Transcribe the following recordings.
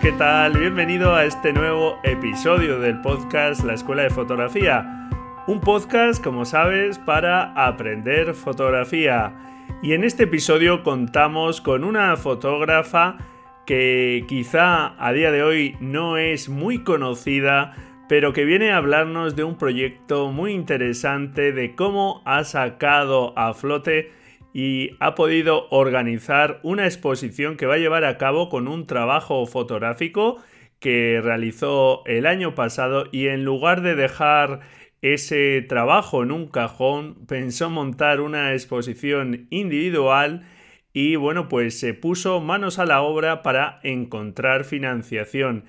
¿Qué tal? Bienvenido a este nuevo episodio del podcast La Escuela de Fotografía. Un podcast, como sabes, para aprender fotografía. Y en este episodio contamos con una fotógrafa que quizá a día de hoy no es muy conocida, pero que viene a hablarnos de un proyecto muy interesante de cómo ha sacado a flote y ha podido organizar una exposición que va a llevar a cabo con un trabajo fotográfico que realizó el año pasado y en lugar de dejar ese trabajo en un cajón pensó montar una exposición individual y bueno pues se puso manos a la obra para encontrar financiación.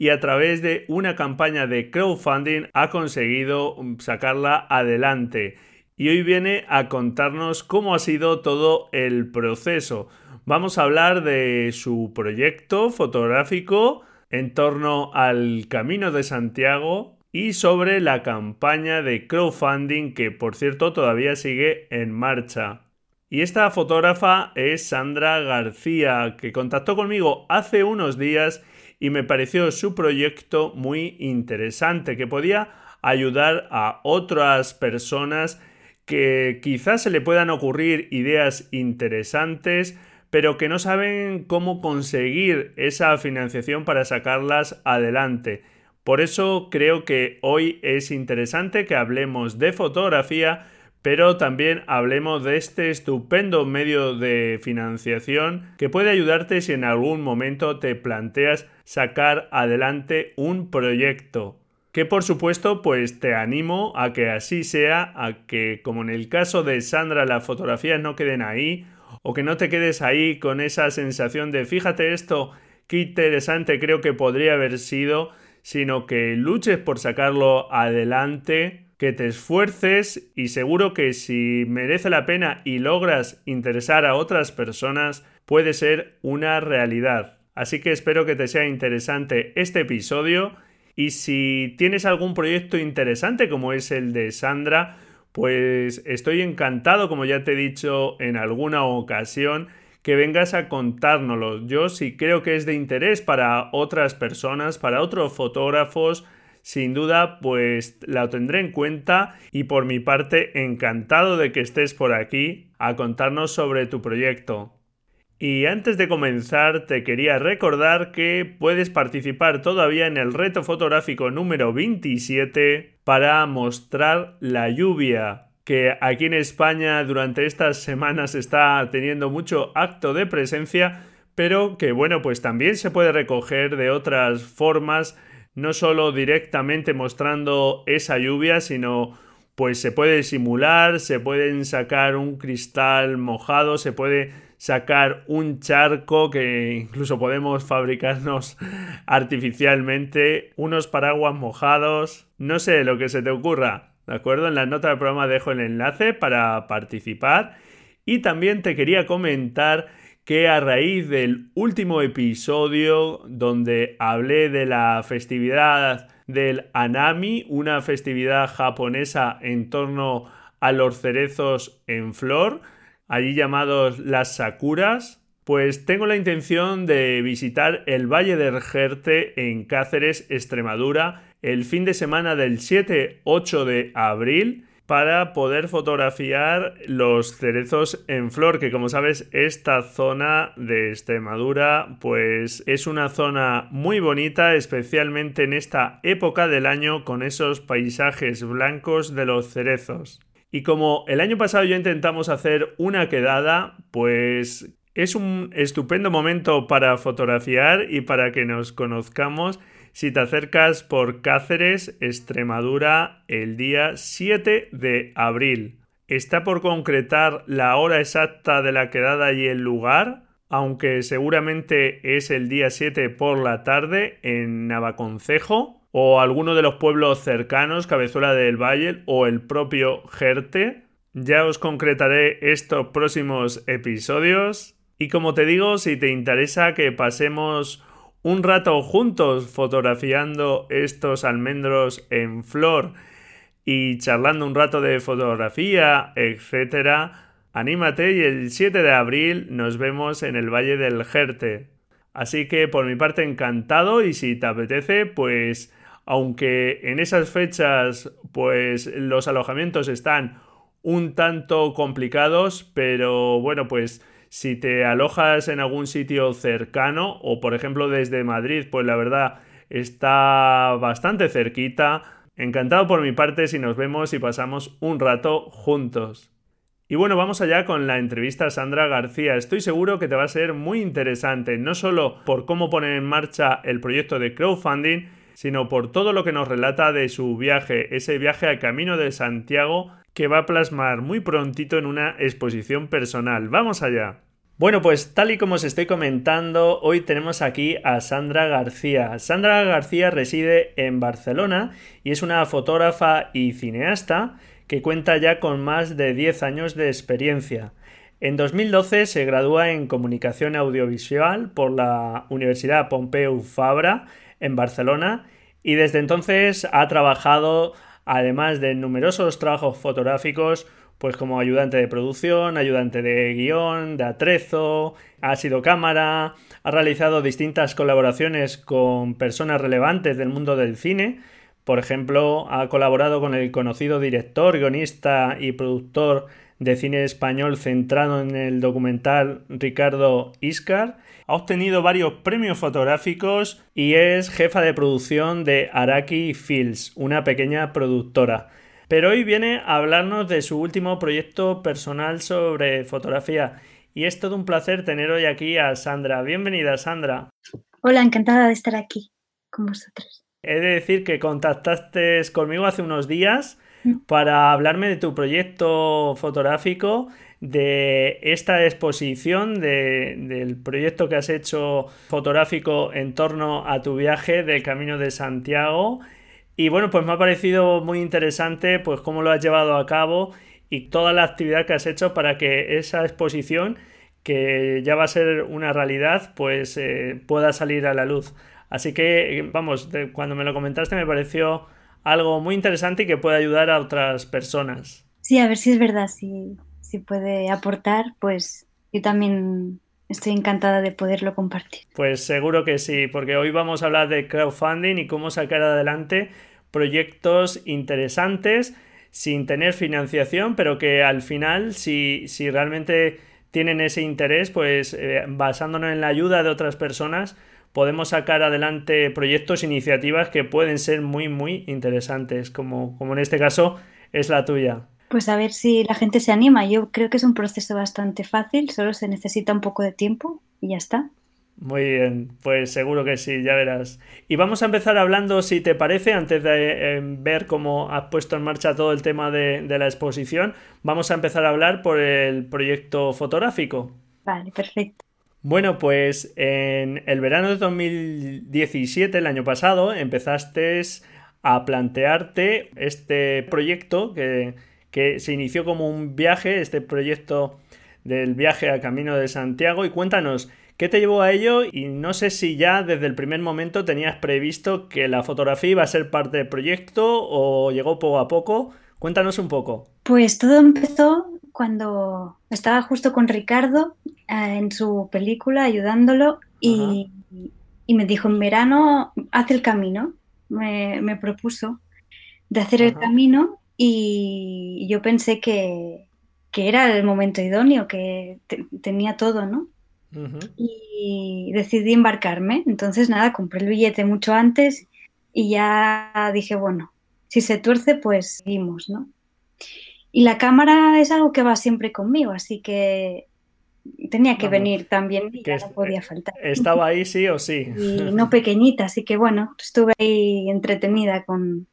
Y a través de una campaña de crowdfunding ha conseguido sacarla adelante y hoy viene a contarnos cómo ha sido todo el proceso. Vamos a hablar de su proyecto fotográfico en torno al Camino de Santiago y sobre la campaña de crowdfunding que por cierto todavía sigue en marcha. Y esta fotógrafa es Sandra García, que contactó conmigo hace unos días y me pareció su proyecto muy interesante, que podía ayudar a otras personas que quizás se le puedan ocurrir ideas interesantes, pero que no saben cómo conseguir esa financiación para sacarlas adelante. Por eso creo que hoy es interesante que hablemos de fotografía, pero también hablemos de este estupendo medio de financiación que puede ayudarte si en algún momento te planteas sacar adelante un proyecto que por supuesto pues te animo a que así sea, a que como en el caso de Sandra las fotografías no queden ahí o que no te quedes ahí con esa sensación de fíjate esto, qué interesante creo que podría haber sido, sino que luches por sacarlo adelante, que te esfuerces y seguro que si merece la pena y logras interesar a otras personas, puede ser una realidad. Así que espero que te sea interesante este episodio y si tienes algún proyecto interesante como es el de Sandra, pues estoy encantado, como ya te he dicho en alguna ocasión, que vengas a contárnoslo. Yo sí creo que es de interés para otras personas, para otros fotógrafos, sin duda pues la tendré en cuenta y por mi parte encantado de que estés por aquí a contarnos sobre tu proyecto. Y antes de comenzar te quería recordar que puedes participar todavía en el reto fotográfico número 27 para mostrar la lluvia que aquí en España durante estas semanas está teniendo mucho acto de presencia, pero que bueno, pues también se puede recoger de otras formas, no solo directamente mostrando esa lluvia, sino pues se puede simular, se pueden sacar un cristal mojado, se puede sacar un charco que incluso podemos fabricarnos artificialmente, unos paraguas mojados, no sé lo que se te ocurra, ¿de acuerdo? En la nota del programa dejo el enlace para participar y también te quería comentar que a raíz del último episodio donde hablé de la festividad del Anami, una festividad japonesa en torno a los cerezos en flor, allí llamados las Sakuras, pues tengo la intención de visitar el Valle del Jerte en Cáceres, Extremadura, el fin de semana del 7-8 de abril para poder fotografiar los cerezos en flor, que como sabes esta zona de Extremadura pues es una zona muy bonita, especialmente en esta época del año con esos paisajes blancos de los cerezos. Y como el año pasado ya intentamos hacer una quedada, pues es un estupendo momento para fotografiar y para que nos conozcamos si te acercas por Cáceres, Extremadura, el día 7 de abril. Está por concretar la hora exacta de la quedada y el lugar, aunque seguramente es el día 7 por la tarde en Navaconcejo o alguno de los pueblos cercanos, Cabezuela del Valle o el propio Jerte. Ya os concretaré estos próximos episodios. Y como te digo, si te interesa que pasemos un rato juntos fotografiando estos almendros en flor y charlando un rato de fotografía, etcétera, anímate y el 7 de abril nos vemos en el Valle del Jerte. Así que por mi parte encantado y si te apetece, pues aunque en esas fechas pues los alojamientos están un tanto complicados, pero bueno, pues si te alojas en algún sitio cercano o por ejemplo desde Madrid, pues la verdad está bastante cerquita. Encantado por mi parte si nos vemos y pasamos un rato juntos. Y bueno, vamos allá con la entrevista a Sandra García. Estoy seguro que te va a ser muy interesante, no solo por cómo poner en marcha el proyecto de crowdfunding, sino por todo lo que nos relata de su viaje, ese viaje al Camino de Santiago que va a plasmar muy prontito en una exposición personal. Vamos allá. Bueno, pues tal y como os estoy comentando, hoy tenemos aquí a Sandra García. Sandra García reside en Barcelona y es una fotógrafa y cineasta que cuenta ya con más de 10 años de experiencia. En 2012 se gradúa en Comunicación Audiovisual por la Universidad Pompeu Fabra en Barcelona y desde entonces ha trabajado, además de numerosos trabajos fotográficos, pues como ayudante de producción, ayudante de guion, de atrezo, ha sido cámara, ha realizado distintas colaboraciones con personas relevantes del mundo del cine, por ejemplo, ha colaborado con el conocido director, guionista y productor de cine español centrado en el documental Ricardo Iscar, ha obtenido varios premios fotográficos y es jefa de producción de Araki Films, una pequeña productora. Pero hoy viene a hablarnos de su último proyecto personal sobre fotografía y es todo un placer tener hoy aquí a Sandra. Bienvenida, Sandra. Hola, encantada de estar aquí con vosotros. He de decir que contactaste conmigo hace unos días. Para hablarme de tu proyecto fotográfico de esta exposición, del proyecto que has hecho fotográfico en torno a tu viaje del Camino de Santiago. Y bueno, pues me ha parecido muy interesante pues cómo lo has llevado a cabo y toda la actividad que has hecho para que esa exposición, que ya va a ser una realidad, pues eh, pueda salir a la luz. Así que, vamos, cuando me lo comentaste me pareció algo muy interesante y que puede ayudar a otras personas. Sí, a ver si es verdad, sí si puede aportar, pues yo también estoy encantada de poderlo compartir. Pues seguro que sí, porque hoy vamos a hablar de crowdfunding y cómo sacar adelante proyectos interesantes sin tener financiación, pero que al final, si, si realmente tienen ese interés, pues eh, basándonos en la ayuda de otras personas, podemos sacar adelante proyectos, iniciativas que pueden ser muy, muy interesantes, como, como en este caso es la tuya. Pues a ver si la gente se anima. Yo creo que es un proceso bastante fácil, solo se necesita un poco de tiempo y ya está. Muy bien, pues seguro que sí, ya verás. Y vamos a empezar hablando, si te parece, antes de eh, ver cómo has puesto en marcha todo el tema de, de la exposición, vamos a empezar a hablar por el proyecto fotográfico. Vale, perfecto. Bueno, pues en el verano de 2017, el año pasado, empezaste a plantearte este proyecto que que se inició como un viaje, este proyecto del viaje a Camino de Santiago. Y cuéntanos, ¿qué te llevó a ello? Y no sé si ya desde el primer momento tenías previsto que la fotografía iba a ser parte del proyecto o llegó poco a poco. Cuéntanos un poco. Pues todo empezó cuando estaba justo con Ricardo eh, en su película ayudándolo y, me dijo en verano, haz el camino. Me, propuso de hacer el camino y yo pensé que, era el momento idóneo, que tenía todo, ¿no? Y decidí embarcarme. Entonces, nada, compré el billete mucho antes y ya dije, bueno, si se tuerce, pues seguimos, ¿no? Y la cámara es algo que va siempre conmigo, así que tenía que venir también y no podía faltar. Estaba ahí sí o sí. Y no pequeñita, así que bueno, estuve ahí entretenida con,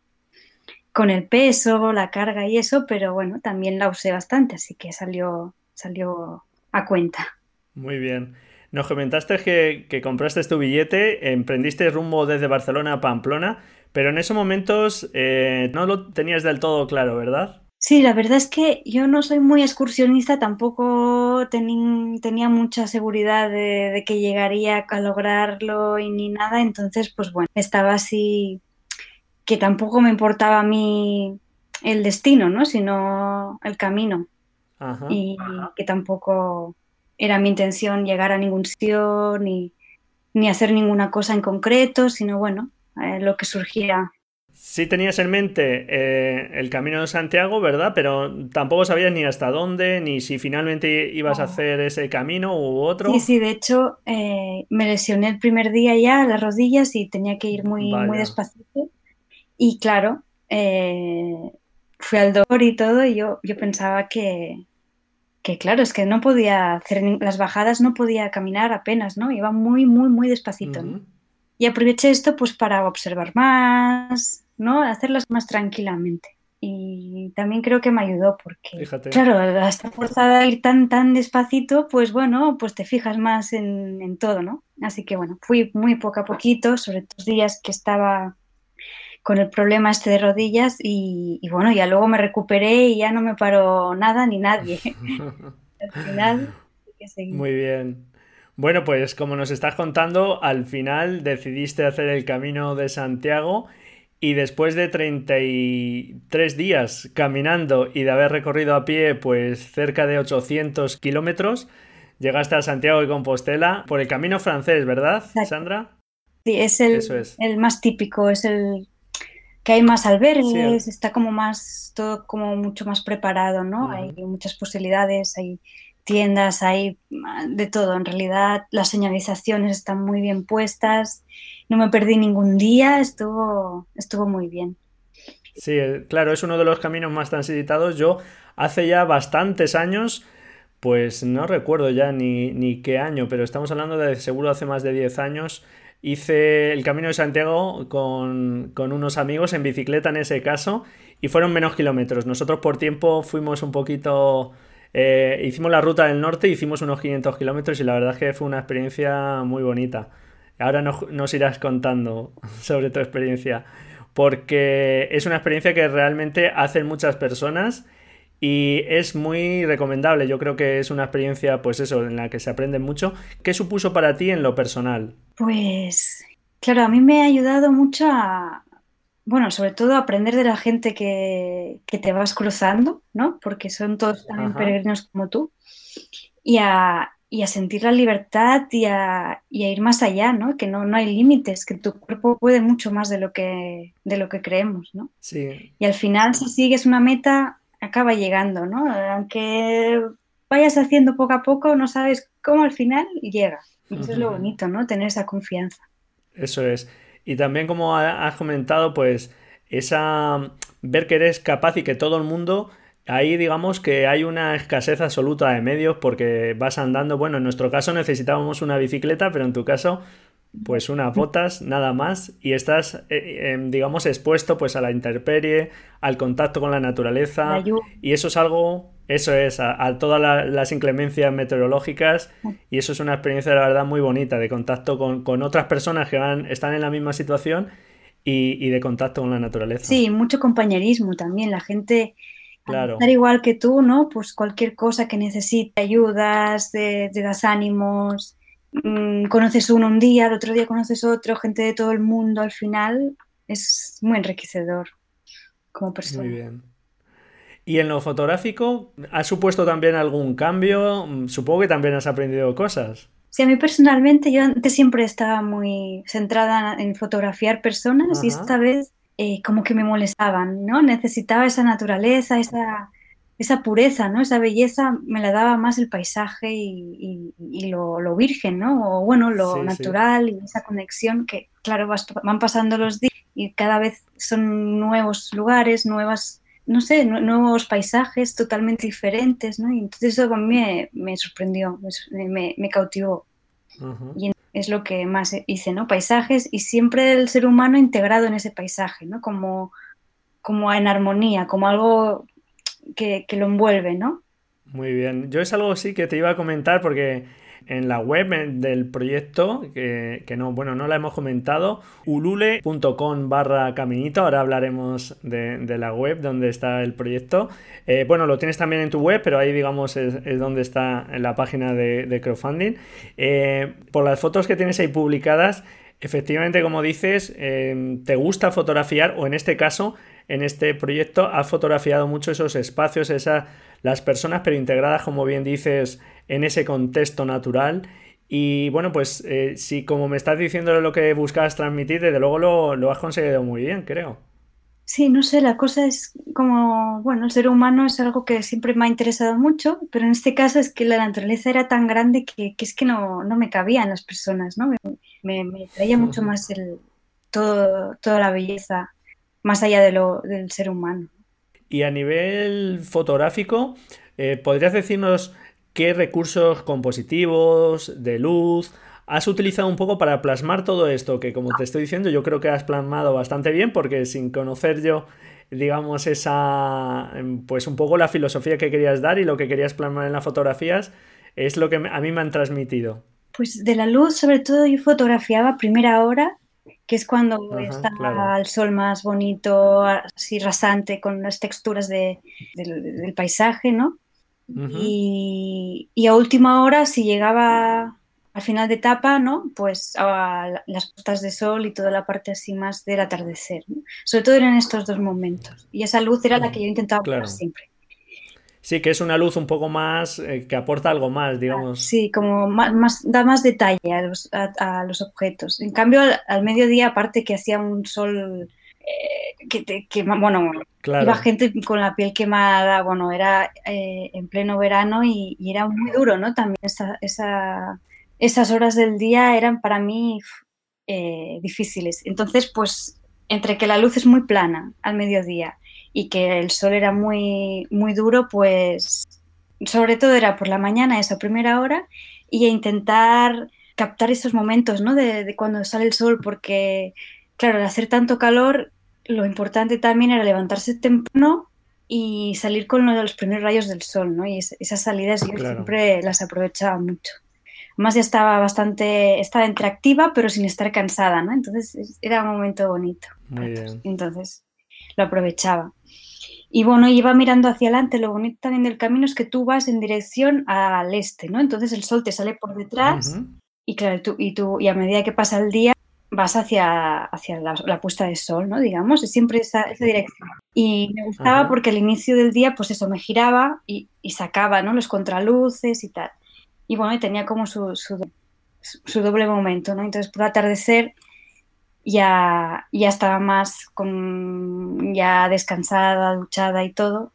con el peso, la carga y eso, pero bueno, también la usé bastante, así que salió, salió a cuenta. Muy bien. Nos comentaste que, que compraste tu billete, emprendiste rumbo desde Barcelona a Pamplona, pero en esos momentos eh, no lo tenías del todo claro, ¿verdad? Sí, la verdad es que yo no soy muy excursionista, tampoco tenía mucha seguridad de, que llegaría a lograrlo y ni nada, entonces pues bueno, estaba así que tampoco me importaba a mí el destino, ¿no? Sino el camino. y que tampoco era mi intención llegar a ningún sitio ni, ni hacer ninguna cosa en concreto, sino bueno, eh, lo que surgía Sí tenías en mente eh, el Camino de Santiago, ¿verdad? Pero tampoco sabías ni hasta dónde, ni si finalmente ibas a hacer ese camino u otro. Sí, sí, de hecho eh, me lesioné el primer día ya las rodillas y tenía que ir muy, muy despacito. Y claro, eh, fui al doctor y todo y yo, yo pensaba que, que, claro, es que no podía hacer las bajadas, no podía caminar apenas, ¿no? Iba muy, muy, muy despacito. Y aproveché esto pues para observar más, ¿no? Hacerlas más tranquilamente. Y también creo que me ayudó porque, claro, hasta forzada a ir tan, tan despacito, pues bueno, pues te fijas más en, todo, ¿no? Así que bueno, fui muy poco a poquito, sobre los días que estaba con el problema este de rodillas y, bueno, ya luego me recuperé y ya no me paró nada ni nadie. al final, Muy bien. Bueno, pues como nos estás contando, al final decidiste hacer el camino de Santiago y después de 33 días caminando y de haber recorrido a pie pues cerca de 800 kilómetros, llegaste a Santiago de Compostela por el camino francés, ¿verdad, Sandra? Sí, es el, el más típico, es el que hay más albergues, está como más, todo como mucho más preparado, ¿no? Hay muchas posibilidades, hay tiendas, hay de todo. En realidad las señalizaciones están muy bien puestas no me perdí ningún día, estuvo, estuvo muy bien. Sí, eh, claro, es uno de los caminos más transitados. Yo hace ya bastantes años, pues no recuerdo ya ni, ni qué año, pero estamos hablando de seguro hace más de 10 años. Hice el Camino de Santiago con, con unos amigos en bicicleta en ese caso y fueron menos kilómetros. Nosotros por tiempo fuimos un poquito... Eh, hicimos la ruta del norte, hicimos unos 500 kilómetros y la verdad es que fue una experiencia muy bonita. Ahora nos, irás contando sobre tu experiencia, porque es una experiencia que realmente hacen muchas personas y es muy recomendable. Yo creo que es una experiencia, pues eso, en la que se aprende mucho. ¿Qué supuso para ti en lo personal? Pues, claro, a mí me ha ayudado mucho a, bueno, sobre todo a aprender de la gente que, te vas cruzando, ¿no? Porque son todos también peregrinos como tú. Y a, y a sentir la libertad y a, ir más allá, ¿no? Que no, no hay límites, que tu cuerpo puede mucho más de lo que, de lo que creemos, ¿no? Sí. Y al final, si sigues una meta, acaba llegando, ¿no? Aunque vayas haciendo poco a poco, no sabes cómo al final llega. Y eso es lo bonito, ¿no? Tener esa confianza. Eso es. Y también como has comentado, pues esa ver que eres capaz y que todo el mundo Ahí digamos que hay una escasez absoluta de medios porque vas andando, bueno, en nuestro caso necesitábamos una bicicleta, pero en tu caso pues unas botas, nada más, y estás, eh, em, digamos, expuesto pues a la intemperie, al contacto con la naturaleza, y eso es algo, eso es, a, todas las inclemencias meteorológicas, y eso es una experiencia, la verdad, muy bonita, de contacto con, otras personas que van, están en la misma situación y, y de contacto con la naturaleza. Sí, mucho compañerismo también, la gente Claro. Igual que tú, ¿no? Pues cualquier cosa que necesite, ayudas, te, das ánimos, mm, conoces uno un día, el otro día conoces otro, gente de todo el mundo, al final es muy enriquecedor como persona. Muy bien. ¿Y en lo fotográfico ha supuesto también algún cambio? Mm, supongo que también has aprendido cosas. Sí, a mí personalmente, yo antes siempre estaba muy centrada en fotografiar personas y esta vez eh, como que me molestaban, ¿no? Necesitaba esa naturaleza, esa, esa pureza, ¿no? Esa belleza me la daba más el paisaje y, lo, virgen, ¿no? O bueno, lo natural y esa conexión que, claro, van pasando los días y cada vez son nuevos lugares, nuevas no sé, nuevos paisajes totalmente diferentes, ¿no? Y entonces eso a mí me, sorprendió, me, me cautivó. Y es lo que más hice, ¿no? Paisajes y siempre el ser humano integrado en ese paisaje, ¿no? Como, como en armonía, como algo que, que lo envuelve, ¿no? Muy bien. Yo es algo sí que te iba a comentar porque en la web del proyecto, que, no, bueno, no la hemos comentado, ulule.com barra caminito, ahora hablaremos de, la web donde está el proyecto. Eh, bueno, lo tienes también en tu web, pero ahí digamos es, donde está la página de, crowdfunding. Eh, por las fotos que tienes ahí publicadas, efectivamente, como dices, eh, te gusta fotografiar, o en este caso, en este proyecto, has fotografiado mucho esos espacios, esas, las personas, pero integradas, como bien dices, en ese contexto natural. Y bueno, pues eh, si como me estás diciendo lo que buscabas transmitir, desde luego lo, lo has conseguido muy bien, creo. Sí, no sé, la cosa es como, bueno, el ser humano es algo que siempre me ha interesado mucho, pero en este caso es que la naturaleza era tan grande que, que es que no, no, me cabían las personas, ¿no? Me, me, traía mucho más el, todo, toda la belleza, más allá de lo, del ser humano. Y a nivel fotográfico, eh, ¿podrías decirnos qué recursos compositivos, de luz, has utilizado un poco para plasmar todo esto, que como te estoy diciendo, yo creo que has plasmado bastante bien, porque sin conocer yo, digamos, esa, pues un poco la filosofía que querías dar y lo que querías plasmar en las fotografías, es lo que a mí me han transmitido. Pues de la luz, sobre todo, yo fotografiaba primera hora, que es cuando está el sol más bonito, así rasante, con las texturas del, del paisaje, ¿no? Y, a última hora, si llegaba al final de etapa, ¿no? Pues a las puestas de sol y toda la parte así más del atardecer. Sobre todo eran estos dos momentos. Y esa luz era la que yo intentaba poner siempre. Sí, que es una luz un poco más, eh, que aporta algo más, digamos. Sí, como más, da más detalle a los, a, los objetos. En cambio, al, mediodía, aparte que hacía un sol eh, que, te, que, bueno, iba gente con la piel quemada, bueno, era eh, en pleno verano y, era muy duro, ¿no? También esa, esa, esas horas del día eran para mí eh, difíciles. Entonces, pues, entre que la luz es muy plana al mediodía y que el sol era muy, muy duro, pues, sobre todo era por la mañana, esa primera hora, y a intentar captar esos momentos, ¿no? De, de cuando sale el sol, porque, claro, al hacer tanto calor, lo importante también era levantarse temprano y salir con uno de los primeros rayos del sol, ¿no? Y esas salidas yo siempre las aprovechaba mucho. Además ya estaba bastante, estaba interactiva, pero sin estar cansada, ¿no? Entonces era un momento bonito. Muy bien. Entonces lo aprovechaba. Y bueno, iba mirando hacia adelante. Lo bonito también del camino es que tú vas en dirección al este, ¿no? Entonces el sol te sale por detrás y claro, tú, y, tú, y a medida que pasa el día vas hacia, hacia la, puesta de sol, ¿no? Digamos, es siempre esa, esa dirección. Y me gustaba porque al inicio del día, pues eso, me giraba y, y, sacaba, ¿no? Los contraluces y tal. Y bueno, tenía como su, su, doble momento, ¿no? Entonces, por atardecer ya, ya estaba más con, ya descansada, duchada y todo.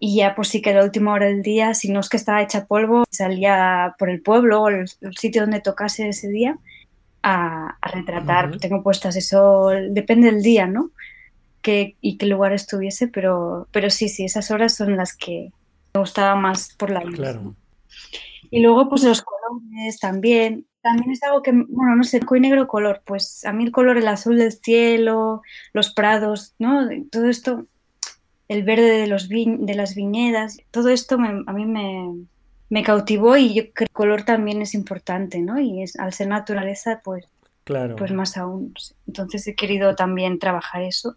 Y ya pues sí que la última hora del día, si no es que estaba hecha polvo, salía por el pueblo o el sitio donde tocase ese día a, retratar. Tengo puestas eso, depende del día, ¿no? Que, y qué lugar estuviese, pero, pero sí, sí, esas horas son las que me gustaba más por la luz. Claro. Y luego, pues los colores también. También es algo que, bueno, no sé, y negro color. Pues a mí el color, el azul del cielo, los prados, ¿no? Todo esto, el verde de, los de las viñedas, todo esto a mí me, me cautivó y yo creo que el color también es importante, ¿no? Y es, al ser naturaleza, pues, claro. pues más aún. Entonces he querido también trabajar eso.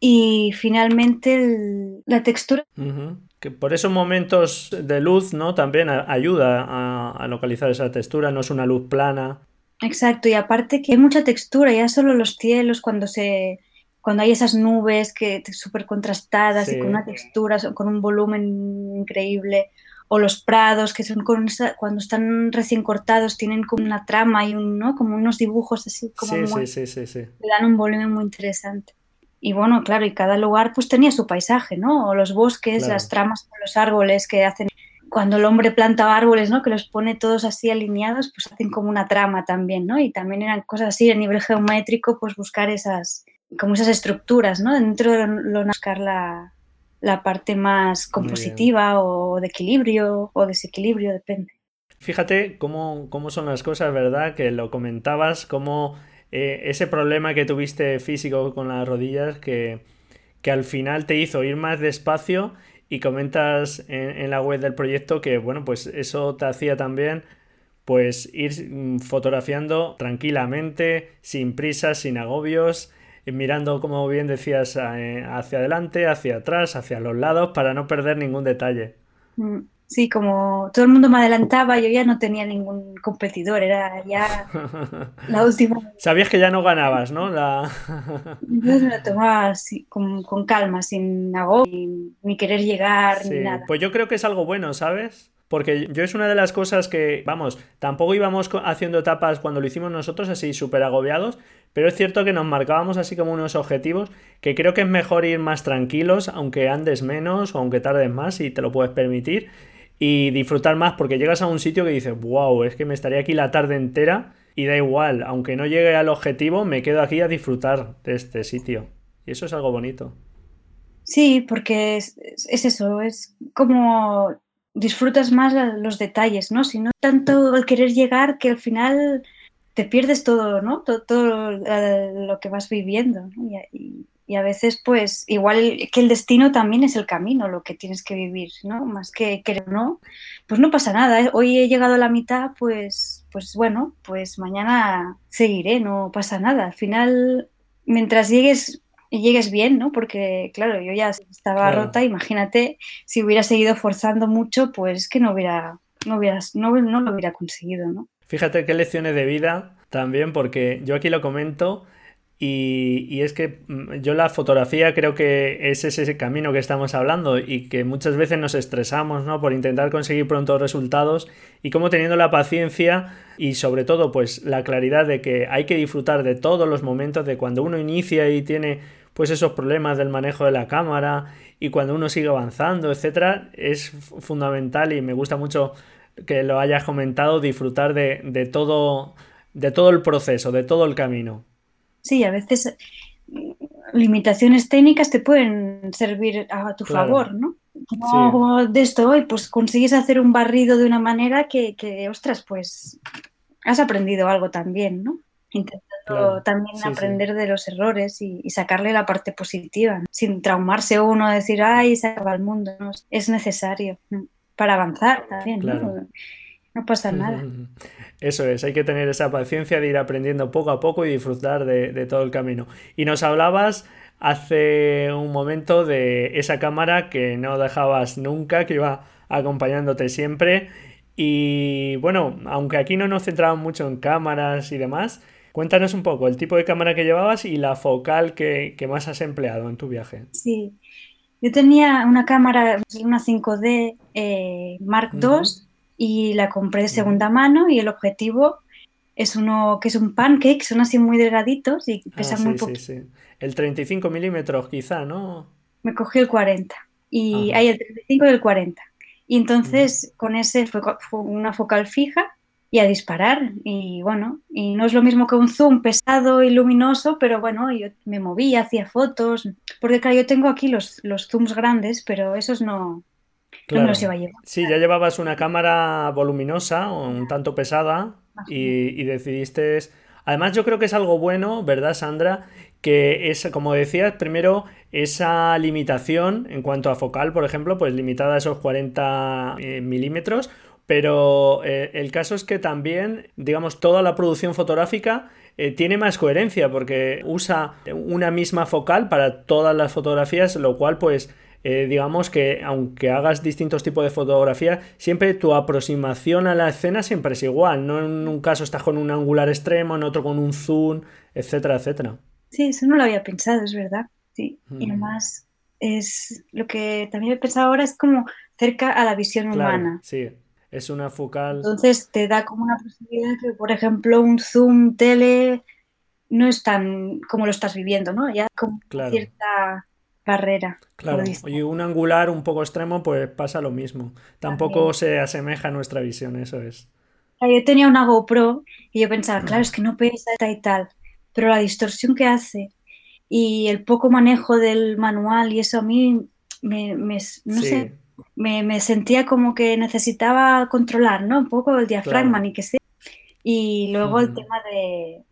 Y finalmente la textura. Que por esos momentos de luz, ¿no? También ayuda a, localizar esa textura, no es una luz plana. Exacto, y aparte que hay mucha textura, ya solo los cielos, cuando se cuando hay esas nubes que súper contrastadas y con una textura, con un volumen increíble, o los prados que son cuando están recién cortados tienen como una trama y un, ¿no? como unos dibujos así como sí, sí, sí, sí, le dan un volumen muy interesante. Y bueno claro y cada lugar pues tenía su paisaje no o los bosques las tramas con los árboles que hacen cuando el hombre planta árboles no que los pone todos así alineados pues hacen como una trama también no y también eran cosas así a nivel geométrico pues buscar esas como esas estructuras, ¿no? Dentro de lo buscar la, la parte más compositiva o de equilibrio o desequilibrio, depende. Fíjate cómo, cómo son las cosas, ¿verdad? Que lo comentabas, cómo eh, ese problema que tuviste físico con las rodillas que, que al final te hizo ir más despacio y comentas en, la web del proyecto que, bueno, pues eso te hacía también pues ir mm, fotografiando tranquilamente, sin prisas, sin agobios, mirando, como bien decías, eh, hacia adelante, hacia atrás, hacia los lados, para no perder ningún detalle. Mm, sí, como todo el mundo me adelantaba, yo ya no tenía ningún competidor, era ya la última. Sabías que ya no ganabas, ¿no? La... Entonces me lo tomaba con, calma, sin agobio, ni querer llegar, ni nada. Pues yo creo que es algo bueno, ¿sabes? Porque yo es una de las cosas que, vamos, tampoco íbamos haciendo etapas cuando lo hicimos nosotros así súper agobiados, pero es cierto que nos marcábamos así como unos objetivos que creo que es mejor ir más tranquilos, aunque andes menos o aunque tardes más y te lo puedes permitir, y disfrutar más porque llegas a un sitio que dices, wow, es que me estaría aquí la tarde entera y da igual, aunque no llegue al objetivo, me quedo aquí a disfrutar de este sitio. Y eso es algo bonito. Sí, porque es, es eso, es como disfrutas más los detalles, ¿no? Si no tanto el querer llegar que al final te pierdes todo, ¿no? Todo, lo que vas viviendo. Y, a veces, pues, igual que el destino también es el camino, lo que tienes que vivir, ¿no? Más que querer, ¿no? Pues no pasa nada. ¿eh? Hoy he llegado a la mitad, pues, pues bueno, pues mañana seguiré, no pasa nada. Al final, mientras llegues y llegues bien, ¿no? Porque, claro, yo ya estaba rota, imagínate, si hubiera seguido forzando mucho, pues que no hubiera, no hubieras, no, no lo hubiera conseguido, ¿no? Fíjate qué lecciones de vida también, porque yo aquí lo comento y, es que mm, yo la fotografía creo que es ese camino que estamos hablando y que muchas veces nos estresamos ¿no? por intentar conseguir pronto resultados y como teniendo la paciencia y sobre todo pues la claridad de que hay que disfrutar de todos los momentos de cuando uno inicia y tiene pues esos problemas del manejo de la cámara y cuando uno sigue avanzando, etcétera, es fundamental y me gusta mucho que lo hayas comentado, disfrutar de, de todo, de todo el proceso, de todo el camino. Sí, a veces mm, limitaciones técnicas te pueden servir a tu favor, ¿no? Como de esto hoy, pues consigues hacer un barrido de una manera que, que, ostras, pues has aprendido algo también, ¿no? También aprender de los errores y, sacarle la parte positiva, sin traumarse uno, decir, ay, se acaba el mundo. Es necesario para avanzar también. ¿no? pasa nada. Eso es, hay que tener esa paciencia de ir aprendiendo poco a poco y disfrutar de, todo el camino. Y nos hablabas hace un momento de esa cámara que no dejabas nunca, que iba acompañándote siempre. Y bueno, aunque aquí no nos centramos mucho en cámaras y demás, Cuéntanos un poco el tipo de cámara que llevabas y la focal que, más has empleado en tu viaje. Sí, yo tenía una cámara, una 5D eh, Mark II y la compré de segunda mano y el objetivo es uno que es un pancake, son así muy delgaditos y ah, pesan muy poco. Sí, sí. El 35 milímetros quizá, ¿no? Me cogí el 40 y hay el 35 y el 40. Y entonces con ese fue, fue una focal fija y a disparar. Y bueno, y no es lo mismo que un zoom pesado y luminoso, pero bueno, yo me movía, hacía fotos, porque claro, yo tengo aquí los, los zooms grandes, pero esos no, no me los iba a llevar. Sí, ya llevabas una cámara voluminosa, un tanto pesada, y, y decidiste... Además, yo creo que es algo bueno, ¿verdad, Sandra? que es, como decías, primero esa limitación en cuanto a focal, por ejemplo, pues limitada a esos 40 eh, milímetros, pero eh, el caso es que también, digamos, toda la producción fotográfica eh, tiene más coherencia porque usa una misma focal para todas las fotografías, lo cual pues eh, digamos que aunque hagas distintos tipos de fotografía, siempre tu aproximación a la escena siempre es igual, no en un caso estás con un angular extremo, en otro con un zoom, etcétera, etcétera. Sí, eso no lo había pensado, es verdad. Sí, y mm. además es lo que también he pensado ahora es como cerca a la visión humana. Sí, es una focal. Entonces te da como una posibilidad que, por ejemplo, un zoom tele no es tan como lo estás viviendo, ¿no? Ya con cierta barrera. Claro, y un angular un poco extremo, pues pasa lo mismo. Tampoco se asemeja a nuestra visión, eso es. Yo tenía una GoPro y yo pensaba, claro, es que no pesa y tal, pero la distorsión que hace y el poco manejo del manual y eso a mí me, no sé, me, sentía como que necesitaba controlar, ¿no? Un poco el diafragma ni que sea. Y luego el tema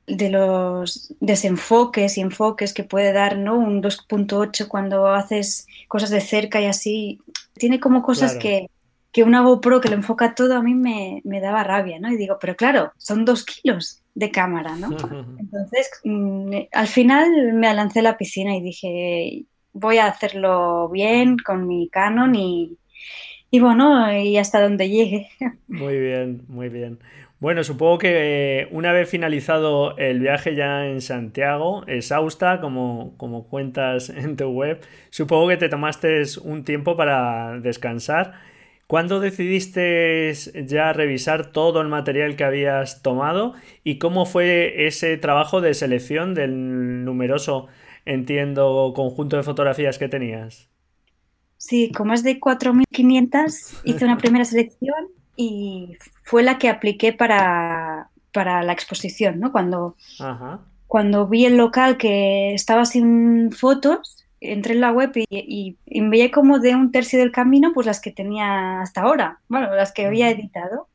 de, los desenfoques y enfoques que puede dar, ¿no? Un 2.8 cuando haces cosas de cerca y así. Tiene como cosas que, que una GoPro que lo enfoca todo a mí me, me, daba rabia, ¿no? Y digo, pero claro, son dos kilos de cámara, ¿no? Entonces, mm, al final me lancé a la piscina y dije, voy a hacerlo bien con mi Canon y, y bueno, y hasta donde llegue. Muy bien, muy bien. Bueno, supongo que eh, una vez finalizado el viaje ya en Santiago, exhausta, como, como cuentas en tu web, supongo que te tomaste un tiempo para descansar. ¿Cuándo decidiste ya revisar todo el material que habías tomado y cómo fue ese trabajo de selección del numeroso, entiendo, conjunto de fotografías que tenías? Sí, con más de 4.500 hice una primera selección y fue la que apliqué para, la exposición, ¿no? Cuando, cuando vi el local que estaba sin fotos, entré en la web y, y, veía como de un tercio del camino, pues las que tenía hasta ahora, bueno, las que había editado.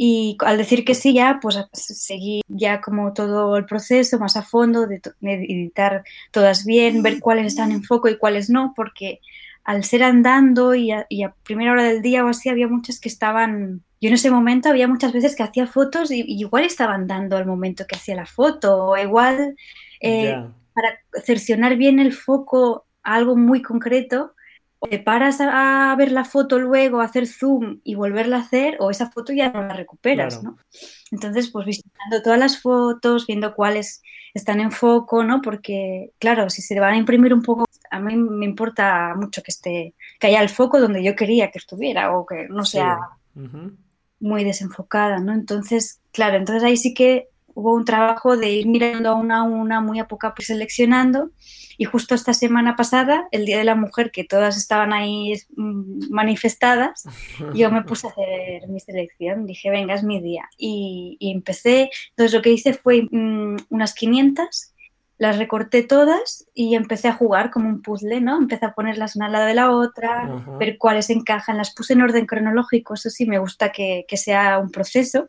Y al decir que sí, ya, pues seguí ya como todo el proceso más a fondo de, de editar todas bien, ver cuáles están en foco y cuáles no, porque al ser andando y a, primera hora del día o así, había muchas que estaban... Yo en ese momento había muchas veces que hacía fotos y, igual estaban dando al momento que hacía la foto, o igual eh, para cercionar bien el foco a algo muy concreto, o te paras a, ver la foto luego, hacer zoom y volverla a hacer, o esa foto ya no la recuperas, ¿no? Entonces, pues visitando todas las fotos, viendo cuáles están en foco, ¿no? Porque, claro, si se van a imprimir un poco a mí me importa mucho que esté, que haya el foco donde yo quería que estuviera o que no sea muy desenfocada, ¿no? Entonces, claro, entonces ahí sí que hubo un trabajo de ir mirando una a una, muy a poco pues seleccionando. Y justo esta semana pasada, el Día de la Mujer, que todas estaban ahí mm, manifestadas, yo me puse a hacer mi selección. Dije, venga, es mi día. Y, empecé, entonces lo que hice fue mm, unas 500 las recorté todas y empecé a jugar como un puzzle, ¿no? Empecé a ponerlas una al lado de la otra, ver cuáles encajan, las puse en orden cronológico, eso sí, me gusta que, sea un proceso.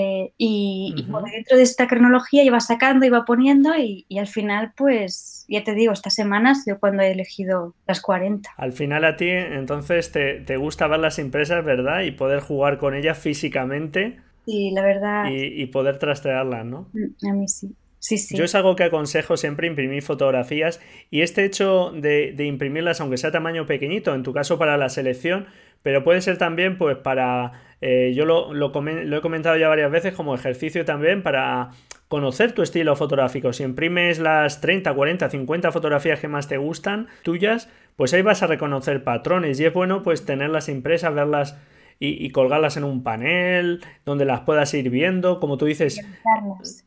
Eh, y, dentro de esta cronología iba sacando, iba poniendo y, al final, pues, ya te digo, estas semanas yo cuando he elegido las 40. Al final a ti, entonces, te, te gusta ver las impresas, ¿verdad? Y poder jugar con ellas físicamente. Sí, la verdad. Y, y poder trastearlas, ¿no? Mm, a mí sí. Yo es algo que aconsejo siempre imprimir fotografías y este hecho de, imprimirlas, aunque sea tamaño pequeñito, en tu caso para la selección, pero puede ser también pues para, eh, yo lo, lo, he comentado ya varias veces como ejercicio también para conocer tu estilo fotográfico. Si imprimes las 30, 40, 50 fotografías que más te gustan, tuyas, pues ahí vas a reconocer patrones y es bueno pues tenerlas impresas, verlas y, colgarlas en un panel donde las puedas ir viendo, como tú dices.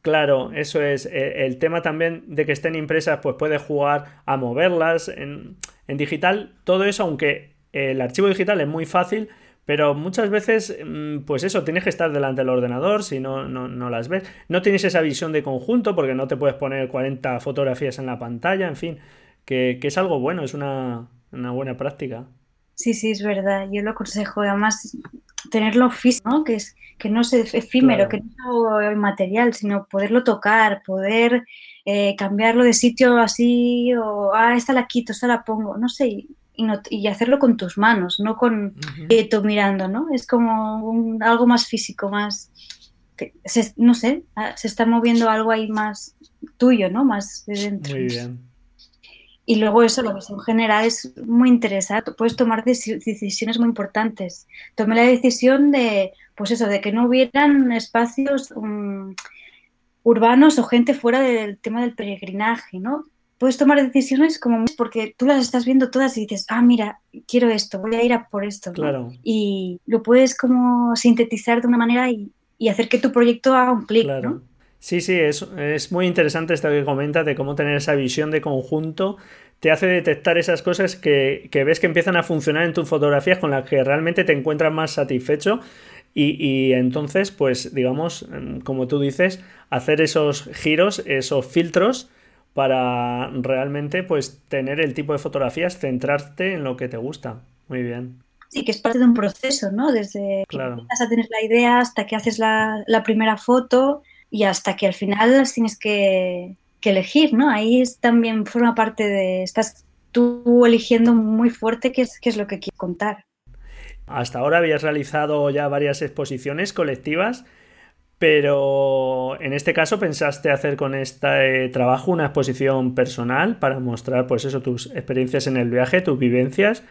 Claro, eso es. Eh, el tema también de que estén impresas, pues puedes jugar a moverlas en, digital. Todo eso, aunque el archivo digital es muy fácil, pero muchas veces, mm, pues eso, tienes que estar delante del ordenador si no, no, las ves. No tienes esa visión de conjunto porque no te puedes poner 40 fotografías en la pantalla, en fin, que, es algo bueno, es una, una buena práctica. Sí, sí, es verdad. Yo lo aconsejo. Además, tenerlo físico, ¿no? que, es, que no es efímero, que no es material, sino poderlo tocar, poder eh, cambiarlo de sitio así, o, ah, esta la quito, esta la pongo, no sé, y, y hacerlo con tus manos, no con uh mirando, ¿no? Es como algo más físico, más, que no sé, ah, se está moviendo algo ahí más tuyo, ¿no? Más de dentro. Muy bien. Y luego eso, la visión general es muy interesante. Puedes tomar decisiones muy importantes. Tomé la decisión de, pues eso, de que no hubieran espacios mm, urbanos o gente fuera del tema del peregrinaje, ¿no? Puedes tomar decisiones como porque tú las estás viendo todas y dices, ah, mira, quiero esto, voy a ir a por esto. Claro. Y lo puedes como sintetizar de una manera y, hacer que tu proyecto haga un clic, ¿no? Sí, sí, es, es, muy interesante esto que comentas de cómo tener esa visión de conjunto te hace detectar esas cosas que, ves que empiezan a funcionar en tus fotografías con las que realmente te encuentras más satisfecho y, y, entonces, pues digamos, como tú dices, hacer esos giros, esos filtros para realmente pues tener el tipo de fotografías, centrarte en lo que te gusta. Muy bien. Sí, que es parte de un proceso, ¿no? Desde que empiezas a tener la idea hasta que haces la, primera foto y hasta que al final las tienes que, elegir, ¿no? Ahí es, también forma parte de, estás tú eligiendo muy fuerte qué es, qué es lo que quieres contar. Hasta ahora habías realizado ya varias exposiciones colectivas, pero en este caso pensaste hacer con este trabajo una exposición personal para mostrar pues eso, tus experiencias en el viaje, tus vivencias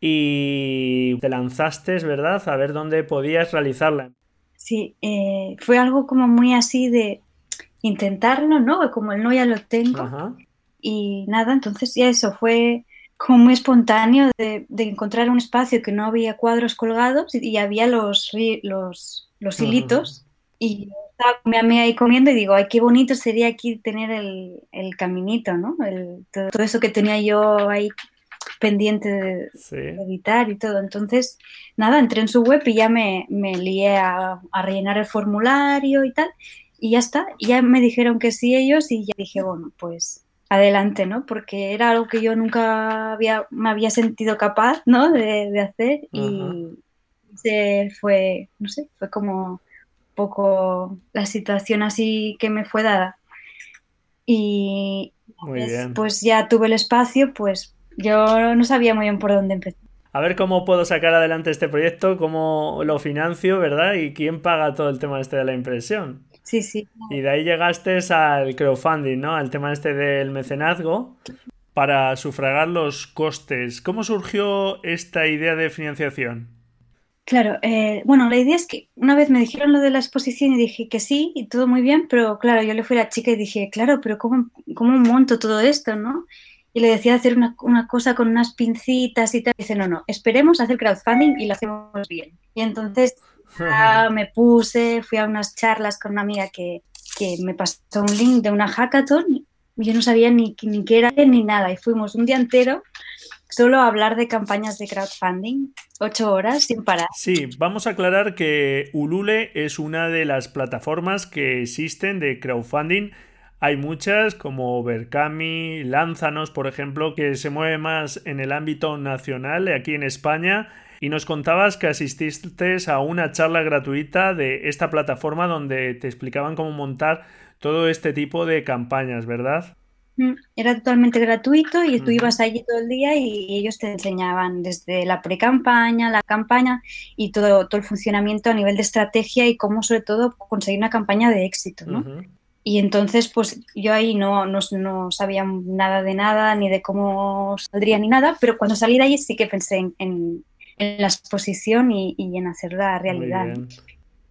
y te lanzaste, ¿verdad?, a ver dónde podías realizarla. Sí, eh, fue algo como muy así de intentarlo, ¿no? Como el no ya lo tengo. Y nada, entonces ya eso fue como muy espontáneo de, encontrar un espacio que no había cuadros colgados y, había los, los, los hilitos. Y estaba me ahí comiendo y digo, ay, qué bonito sería aquí tener el, el caminito, ¿no? El, todo, eso que tenía yo ahí pendiente de, editar y todo. Entonces, nada, entré en su web y ya me, me lié a, a, rellenar el formulario y tal. Y ya está, ya me dijeron que sí ellos y ya dije, bueno, pues adelante, ¿no? Porque era algo que yo nunca había, me había sentido capaz, ¿no? De, hacer y se fue, no sé, fue como poco la situación así que me fue dada. Y pues ya tuve el espacio, pues yo no sabía muy bien por dónde empezar. A ver cómo puedo sacar adelante este proyecto, cómo lo financio, ¿verdad? Y quién paga todo el tema este de la impresión. Sí, sí. Y de ahí llegaste al crowdfunding, ¿no? Al tema este del mecenazgo para sufragar los costes. ¿Cómo surgió esta idea de financiación? Claro, eh, bueno, la idea es que una vez me dijeron lo de la exposición y dije que sí, y todo muy bien, pero claro, yo le fui a la chica y dije, claro, pero ¿cómo, cómo monto todo esto, no? Y le decía hacer una, cosa con unas pincitas y tal. Y dice, no, no, esperemos hacer crowdfunding y lo hacemos bien. Y entonces me puse, fui a unas charlas con una amiga que, me pasó un link de una hackathon yo no sabía ni, ni qué era ni nada y fuimos un día entero solo hablar de campañas de crowdfunding, ocho horas sin parar. Sí, vamos a aclarar que Ulule es una de las plataformas que existen de crowdfunding. Hay muchas como Berkami, Lánzanos, por ejemplo, que se mueve más en el ámbito nacional aquí en España y nos contabas que asististe a una charla gratuita de esta plataforma donde te explicaban cómo montar todo este tipo de campañas, ¿verdad? Mm, era totalmente gratuito y tú ibas allí todo el día y ellos te enseñaban desde la pre-campaña, la campaña y todo, todo el funcionamiento a nivel de estrategia y cómo sobre todo conseguir una campaña de éxito, ¿no? Y entonces, pues yo ahí no, no, sabía nada de nada, ni de cómo saldría, ni nada, pero cuando salí de allí sí que pensé en, en la exposición y, en hacerla realidad.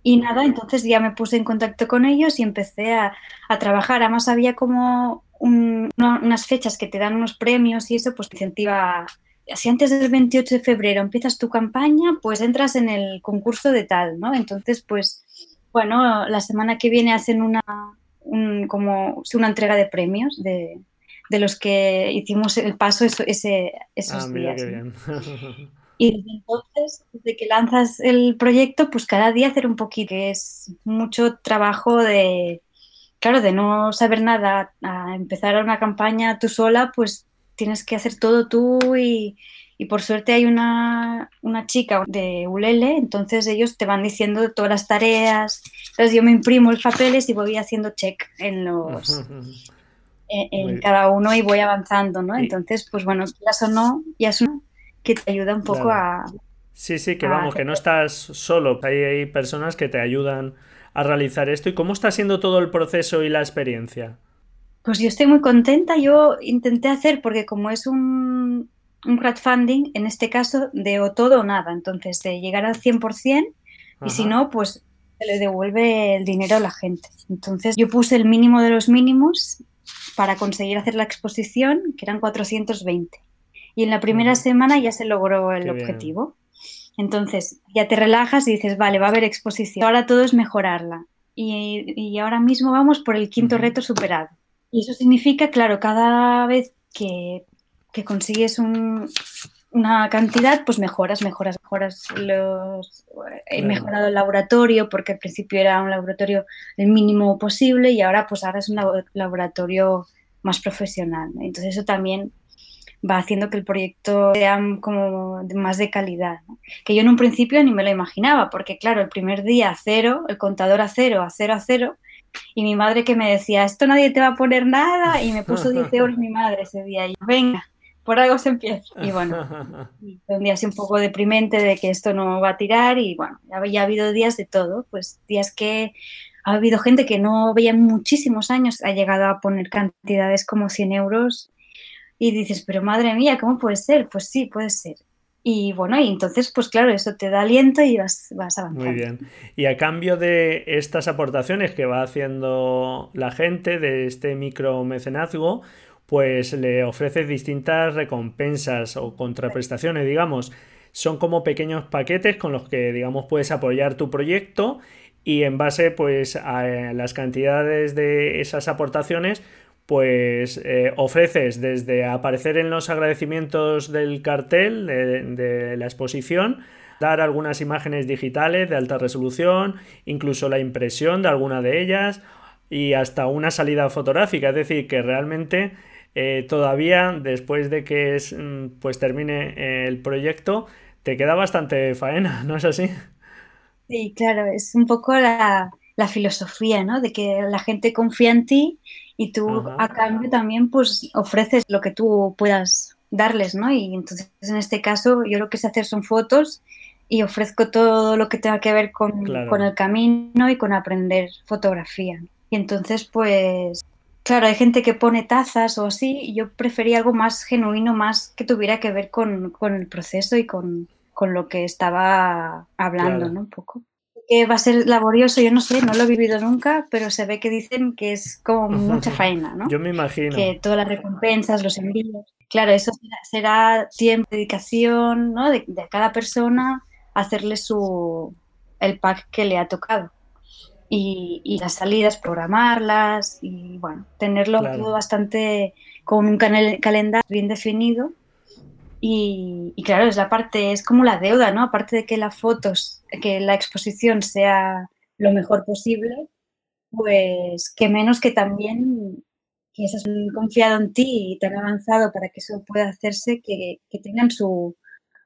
Y nada, entonces ya me puse en contacto con ellos y empecé a, trabajar. Además había como unas fechas que te dan unos premios y eso pues te incentiva. Si antes del 28 de febrero empiezas tu campaña, pues entras en el concurso de tal, ¿no? Entonces, pues, bueno, la semana que viene hacen una, como una entrega de premios de, los que hicimos el paso ese, esos ah, días. Y desde entonces, desde que lanzas el proyecto, pues cada día hacer un poquito, es mucho trabajo de, claro, de no saber nada, a empezar una campaña tú sola, pues tienes que hacer todo tú y, por suerte hay una, una, chica de Ulele, entonces ellos te van diciendo todas las tareas, entonces yo me imprimo los papeles y voy haciendo check en los... en, cada uno y voy avanzando, ¿no? Entonces, pues bueno, ya o no, ya son que te ayuda un poco a... Sí, sí, que vamos, que no estás solo, hay, hay personas que te ayudan a realizar esto. ¿Y cómo está siendo todo el proceso y la experiencia? Pues yo estoy muy contenta. Yo intenté hacer, porque como es un, un crowdfunding, en este caso, de o todo o nada. Entonces, de llegar al 100% y si no, pues se le devuelve el dinero a la gente. Entonces, yo puse el mínimo de los mínimos para conseguir hacer la exposición, que eran 420 y en la primera semana ya se logró el objetivo. Entonces ya te relajas y dices, vale, va a haber exposición, ahora todo es mejorarla. Y, ahora mismo vamos por el quinto reto superado. Y eso significa, claro, cada vez que, consigues una cantidad, pues mejoras, mejoras, mejoras. Los, he mejorado el laboratorio porque al principio era un laboratorio el mínimo posible y ahora pues ahora es un laboratorio más profesional. Entonces eso también va haciendo que el proyecto sea como más de calidad. Que yo en un principio ni me lo imaginaba, porque claro, el primer día a cero, el contador a cero, a cero a cero, y mi madre que me decía, esto nadie te va a poner nada, y me puso 10 euros mi madre ese día, y yo, venga, por algo se empieza. Y bueno, un día así un poco deprimente de que esto no va a tirar, y bueno, ya, ha habido días de todo, pues días que ha habido gente que no veía muchísimos años, ha llegado a poner cantidades como 100 euros y dices, pero madre mía, ¿cómo puede ser? Pues sí, puede ser. Y bueno, y entonces, pues claro, eso te da aliento y vas, vas avanzando. Muy bien. Y a cambio de estas aportaciones que va haciendo la gente de este micromecenazgo, pues le ofreces distintas recompensas o contraprestaciones, digamos. Son como pequeños paquetes con los que, digamos, puedes apoyar tu proyecto y en base, pues, a las cantidades de esas aportaciones, pues eh, ofreces desde aparecer en los agradecimientos del cartel de, la exposición, dar algunas imágenes digitales de alta resolución, incluso la impresión de alguna de ellas y hasta una salida fotográfica, es decir, que realmente eh, todavía después de que mm, pues termine el proyecto te queda bastante faena, ¿no es así? Sí, claro, es un poco la, la filosofía, ¿no? De que la gente confía en ti y tú a cambio también pues ofreces lo que tú puedas darles, ¿no? Y entonces en este caso yo lo que sé hacer son fotos y ofrezco todo lo que tenga que ver con, con el camino y con aprender fotografía. Y entonces pues Claro, hay gente que pone tazas o así, yo prefería algo más genuino, más que tuviera que ver con, con el proceso y con, con, lo que estaba hablando, ¿no? Un poco que va a ser laborioso, yo no sé, no lo he vivido nunca, pero se ve que dicen que es como mucha faena, ¿no? Yo me imagino. Que todas las recompensas, los envíos. Claro, eso será, tiempo, dedicación, ¿no? De, cada persona hacerle su el pack que le ha tocado. Y, y las salidas, programarlas y bueno, tenerlo todo bastante con un calendario bien definido y, claro, es la parte, es como la deuda, ¿no? Aparte de que las fotos, que la exposición sea lo mejor posible, pues que menos que también que has confiado en ti y te han avanzado para que eso pueda hacerse, que, tengan su,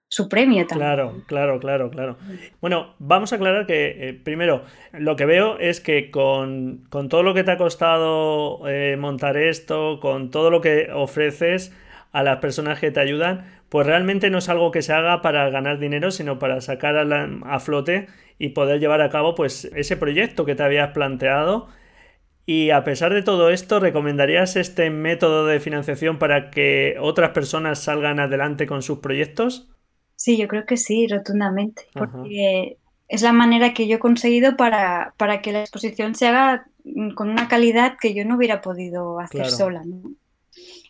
su premio también. Claro, claro, claro, claro. Bueno, vamos a aclarar que, eh, primero, lo que veo es que con, todo lo que te ha costado eh, montar esto, con todo lo que ofreces a las personas que te ayudan, pues realmente no es algo que se haga para ganar dinero, sino para sacar a, flote y poder llevar a cabo pues ese proyecto que te habías planteado. Y a pesar de todo esto, ¿recomendarías este método de financiación para que otras personas salgan adelante con sus proyectos? Sí, yo creo que sí, rotundamente, porque es la manera que yo he conseguido para, para, que la exposición se haga con una calidad que yo no hubiera podido hacer sola. ¿no?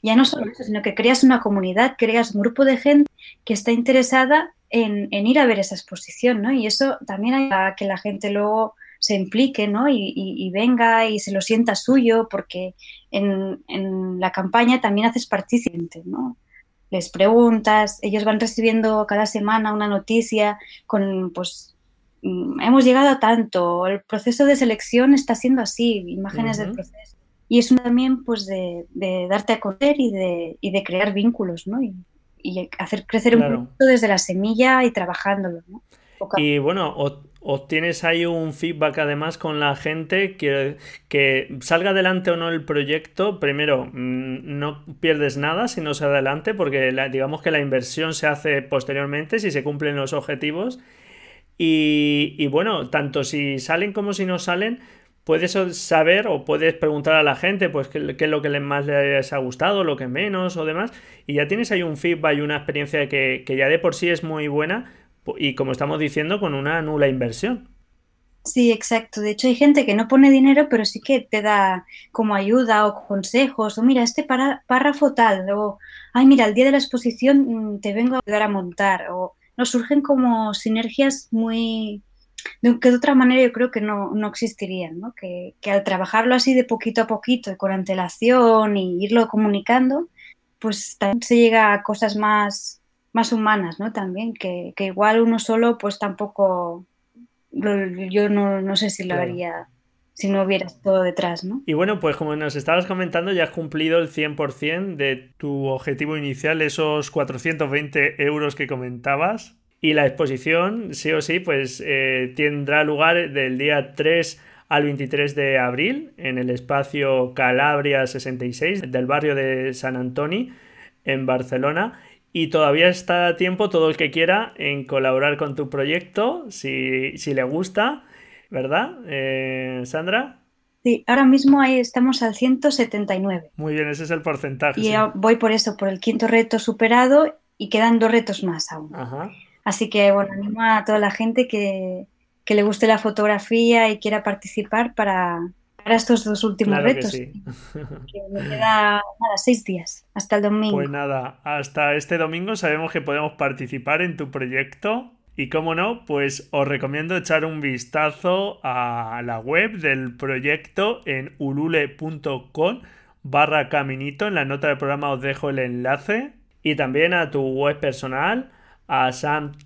Ya no solo eso, sino que creas una comunidad, creas un grupo de gente que está interesada en, ir a ver esa exposición, ¿no? Y eso también ayuda a que la gente luego se implique, ¿no? Y, venga y se lo sienta suyo, porque en, la campaña también haces partícipe, ¿no? Les preguntas, ellos van recibiendo cada semana una noticia con, pues, mm, hemos llegado a tanto, el proceso de selección está siendo así, imágenes del proceso y es también pues de, darte a conocer y de, y de crear vínculos, ¿no? Y, hacer crecer un producto desde la semilla y trabajándolo, ¿no? Y bueno, obtienes ahí un feedback además con la gente que, que salga adelante o no el proyecto. Primero, mm, no pierdes nada si no se adelante, porque digamos que la inversión se hace posteriormente si se cumplen los objetivos. Y, y bueno, tanto si salen como si no salen, puedes saber o puedes preguntar a la gente pues qué, es lo que más les ha gustado, lo que menos o demás, y ya tienes ahí un feedback y una experiencia que, ya de por sí es muy buena y como estamos diciendo, con una nula inversión. Sí, exacto. De hecho, hay gente que no pone dinero, pero sí que te da como ayuda o consejos, o mira, este párrafo tal, o ay, mira, el día de la exposición mm, te vengo a ayudar a montar, o nos surgen como sinergias muy, que de otra manera yo creo que no, no existirían, ¿no? Que, al trabajarlo así de poquito a poquito y con antelación y irlo comunicando, pues también se llega a cosas más, más humanas, ¿no? También, que, igual uno solo pues tampoco, yo no, sé si lo haría si no hubieras todo detrás, ¿no? Y bueno, pues como nos estabas comentando, ya has cumplido el 100% de tu objetivo inicial, esos 420 euros que comentabas. Y la exposición, sí o sí, pues eh, tendrá lugar del día 3 al 23 de abril en el espacio Calabria 66 del barrio de San Antonio en Barcelona. Y todavía está a tiempo todo el que quiera en colaborar con tu proyecto, si, si le gusta ¿verdad, eh, Sandra? Sí, ahora mismo ahí estamos al 179. Muy bien, ese es el porcentaje. Y voy por eso, por el quinto reto superado y quedan dos retos más aún. Así que, bueno, animo a toda la gente que, le guste la fotografía y quiera participar para, estos dos últimos retos. Que, sí. que me queda nada, seis días, hasta el domingo. Pues nada, hasta este domingo sabemos que podemos participar en tu proyecto y como no, pues os recomiendo echar un vistazo a la web del proyecto en ulule.com barra caminito. En la nota del programa os dejo el enlace. Y también a tu web personal, a sanga.com,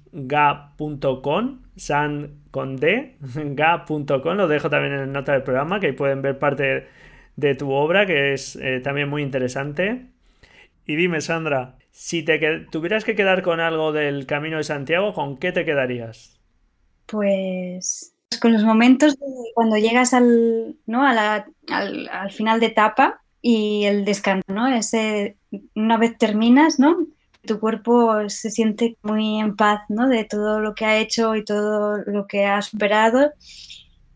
san con d, ga.com, lo dejo también en la nota del programa, que ahí pueden ver parte de tu obra, que es eh, también muy interesante. Y dime, Sandra, si te tuvieras que quedar con algo del Camino de Santiago, ¿con qué te quedarías? Pues con los momentos de cuando llegas al, ¿no? al, al, final de etapa y el descanso, ¿no? Ese, una vez terminas, ¿no? Tu cuerpo se siente muy en paz, ¿no? De todo lo que ha hecho y todo lo que ha superado.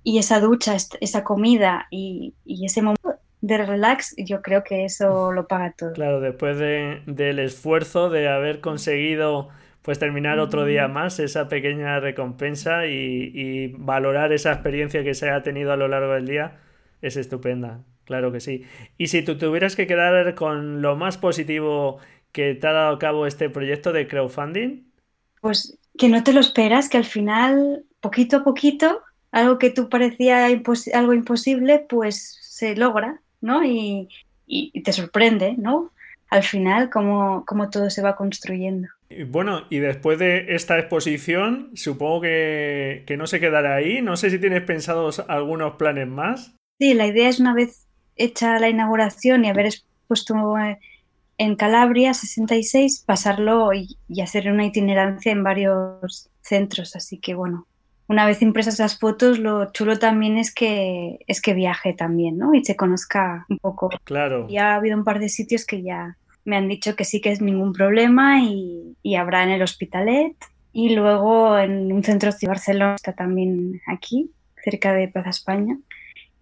Y esa ducha, esa comida y, y ese momento de relax, yo creo que eso lo paga todo. Claro, después de, del esfuerzo de haber conseguido pues terminar otro día más, esa pequeña recompensa y, valorar esa experiencia que se ha tenido a lo largo del día es estupenda, claro que sí. Y si tú tuvieras que quedar con lo más positivo que te ha dado a cabo este proyecto de crowdfunding, pues que no te lo esperas, que al final, poquito a poquito, algo que tú parecía algo imposible, pues se logra ¿no? Y, te sorprende, ¿no? Al final, cómo, todo se va construyendo. Bueno, y después de esta exposición, supongo que, no se quedará ahí. No sé si tienes pensados algunos planes más. Sí, la idea es una vez hecha la inauguración y haber expuesto en Calabria 66, pasarlo y, y hacer una itinerancia en varios centros. Así que bueno, una vez impresas las fotos, lo chulo también es que es que viaje también, ¿no? Y se conozca un poco. Claro. Ya ha habido un par de sitios que ya me han dicho que sí que es ningún problema y, habrá en el Hospitalet. Y luego en un centro de Barcelona está también aquí, cerca de Plaza España.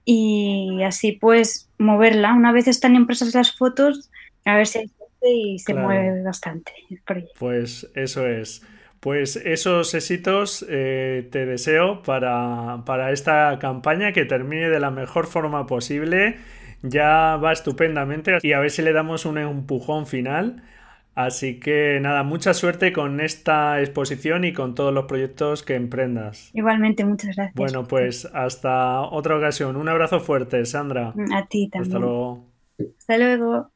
Y así pues moverla. Una vez están impresas las fotos, a ver si hay y se mueve bastante Pues eso es. Pues esos éxitos eh, te deseo para, para, esta campaña que termine de la mejor forma posible. Ya va estupendamente y a ver si le damos un empujón final. Así que nada, mucha suerte con esta exposición y con todos los proyectos que emprendas. Igualmente, muchas gracias. Bueno, pues hasta otra ocasión. Un abrazo fuerte, Sandra. A ti también. Hasta luego. Hasta luego.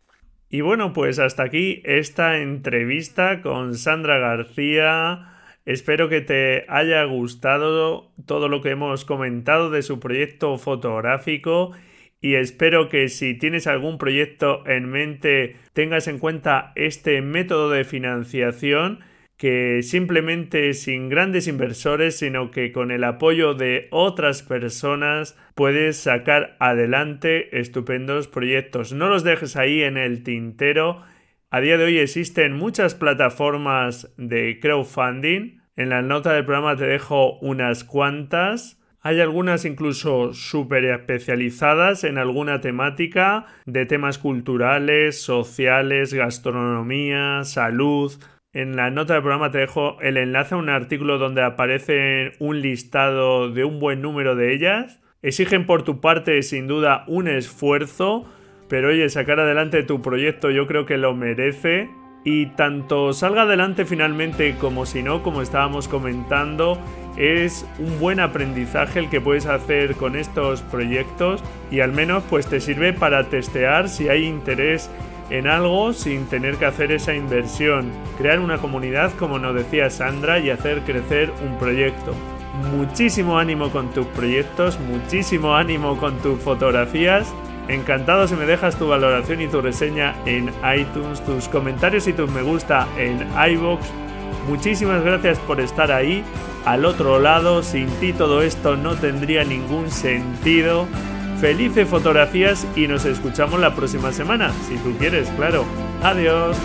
Y bueno, pues hasta aquí esta entrevista con Sandra García. Espero que te haya gustado todo lo que hemos comentado de su proyecto fotográfico y espero que si tienes algún proyecto en mente tengas en cuenta este método de financiación que simplemente sin grandes inversores, sino que con el apoyo de otras personas puedes sacar adelante estupendos proyectos. No los dejes ahí en el tintero. A día de hoy existen muchas plataformas de crowdfunding. En la nota del programa te dejo unas cuantas. Hay algunas incluso súper especializadas en alguna temática de temas culturales, sociales, gastronomía, salud, en la nota del programa te dejo el enlace a un artículo donde aparece un listado de un buen número de ellas. Exigen por tu parte sin duda un esfuerzo, pero oye, sacar adelante tu proyecto yo creo que lo merece. Y tanto salga adelante finalmente como si no, como estábamos comentando, es un buen aprendizaje el que puedes hacer con estos proyectos y al menos pues te sirve para testear si hay interés en algo sin tener que hacer esa inversión, crear una comunidad como nos decía Sandra y hacer crecer un proyecto. muchísimo ánimo con tus proyectos, muchísimo ánimo con tus fotografías. Encantado si me dejas tu valoración y tu reseña en iTunes, tus comentarios y tus me gusta en iBox. Muchísimas gracias por estar ahí, al otro lado. Sin ti todo esto no tendría ningún sentido. Felices fotografías y nos escuchamos la próxima semana, si tú quieres, claro. Adiós.